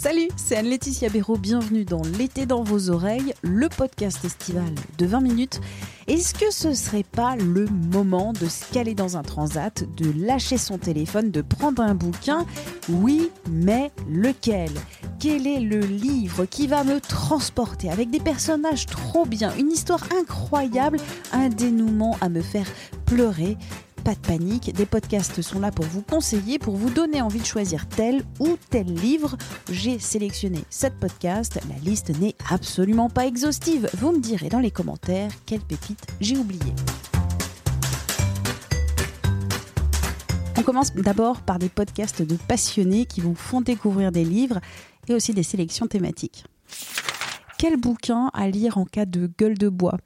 Salut, c'est Anne-Laetitia Béraud, bienvenue dans L'été dans vos oreilles, le podcast estival de 20 minutes. Est-ce que ce serait pas le moment de se caler dans un transat, de lâcher son téléphone, de prendre un bouquin? Oui, mais lequel? Quel est le livre qui va me transporter avec des personnages trop bien, une histoire incroyable, un dénouement à me faire pleurer pas de panique, des podcasts sont là pour vous conseiller, pour vous donner envie de choisir tel ou tel livre. J'ai sélectionné 7 podcasts, la liste n'est absolument pas exhaustive. Vous me direz dans les commentaires quelle pépite j'ai oublié. On commence d'abord par des podcasts de passionnés qui vous font découvrir des livres et aussi des sélections thématiques. Quel bouquin à lire en cas de gueule de bois?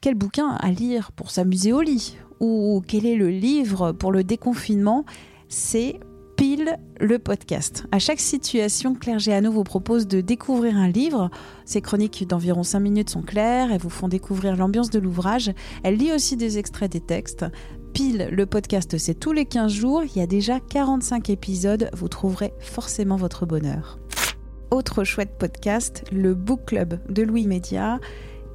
Quel bouquin à lire pour s'amuser au lit? Ou quel est le livre pour le déconfinement, c'est pile le podcast. À chaque situation, Claire Géano vous propose de découvrir un livre. Ces chroniques d'environ 5 minutes sont claires, elles vous font découvrir l'ambiance de l'ouvrage. Elle lit aussi des extraits des textes. Pile, le podcast, c'est tous les 15 jours. Il y a déjà 45 épisodes. Vous trouverez forcément votre bonheur. Autre chouette podcast, le Book Club de Louis Média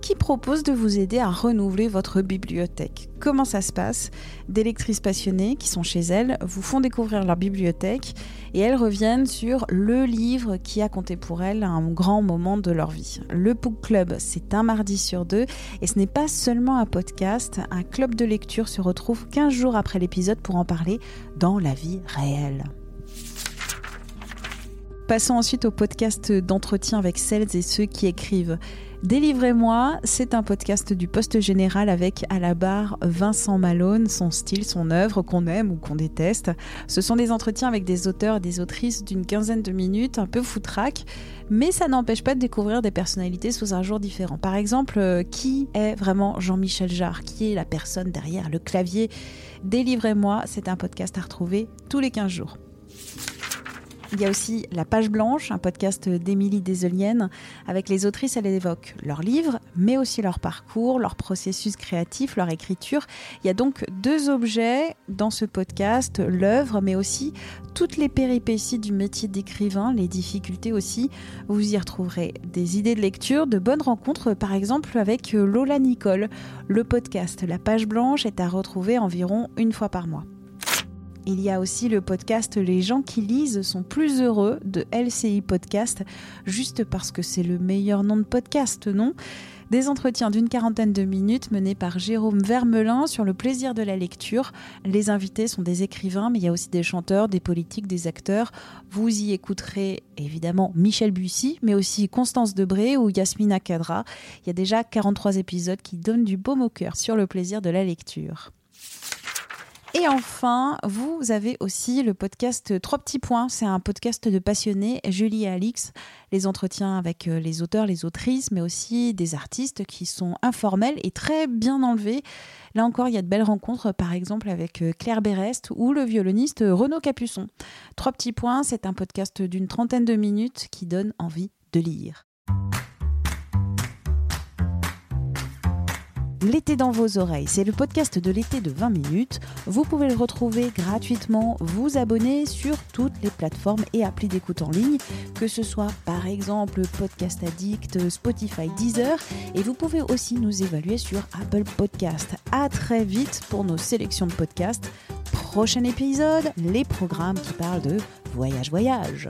qui propose de vous aider à renouveler votre bibliothèque. Comment ça se passe? Des lectrices passionnées qui sont chez elles vous font découvrir leur bibliothèque et elles reviennent sur le livre qui a compté pour elles un grand moment de leur vie. Le Book Club, c'est un mardi sur deux et ce n'est pas seulement un podcast, un club de lecture se retrouve 15 jours après l'épisode pour en parler dans la vie réelle. Passons ensuite au podcast d'entretien avec celles et ceux qui écrivent. Délivrez-moi, c'est un podcast du Poste Général avec à la barre Vincent Malone, son style, son œuvre qu'on aime ou qu'on déteste. Ce sont des entretiens avec des auteurs et des autrices d'une quinzaine de minutes, un peu foutraque, mais ça n'empêche pas de découvrir des personnalités sous un jour différent. Par exemple, euh, qui est vraiment Jean-Michel Jarre? Qui est la personne derrière le clavier? Délivrez-moi, c'est un podcast à retrouver tous les 15 jours. Il y a aussi La Page Blanche, un podcast d'Émilie Deselienne. Avec les autrices, elle évoque leurs livres, mais aussi leur parcours, leur processus créatif, leur écriture. Il y a donc deux objets dans ce podcast, l'œuvre, mais aussi toutes les péripéties du métier d'écrivain, les difficultés aussi. Vous y retrouverez des idées de lecture, de bonnes rencontres, par exemple avec Lola Nicole. Le podcast La Page Blanche est à retrouver environ une fois par mois. Il y a aussi le podcast Les gens qui lisent sont plus heureux de LCI Podcast, juste parce que c'est le meilleur nom de podcast, non? Des entretiens d'une quarantaine de minutes menés par Jérôme Vermelin sur le plaisir de la lecture. Les invités sont des écrivains, mais il y a aussi des chanteurs, des politiques, des acteurs. Vous y écouterez évidemment Michel Bussy, mais aussi Constance Debré ou Yasmina Kadra. Il y a déjà 43 épisodes qui donnent du baume au cœur sur le plaisir de la lecture. Et enfin, vous avez aussi le podcast Trois petits points. C'est un podcast de passionnés, Julie et Alix, les entretiens avec euh, les auteurs, les autrices, mais aussi des artistes qui sont informels et très bien enlevés. Là encore, il y a de belles rencontres, par exemple avec euh, Claire Berest ou le violoniste Renaud Capuçon. Trois petits points, c'est un podcast d'une trentaine de minutes qui donne envie de lire. L'été dans vos oreilles, c'est le podcast de l'été de 20 minutes. Vous pouvez le retrouver gratuitement, vous abonner sur toutes les plateformes et applis d'écoute en ligne, que ce soit par exemple Podcast Addict, Spotify, Deezer, et vous pouvez aussi nous évaluer sur Apple Podcast. À très vite pour nos sélections de podcasts. Prochain épisode, les programmes qui parlent de voyage voyage.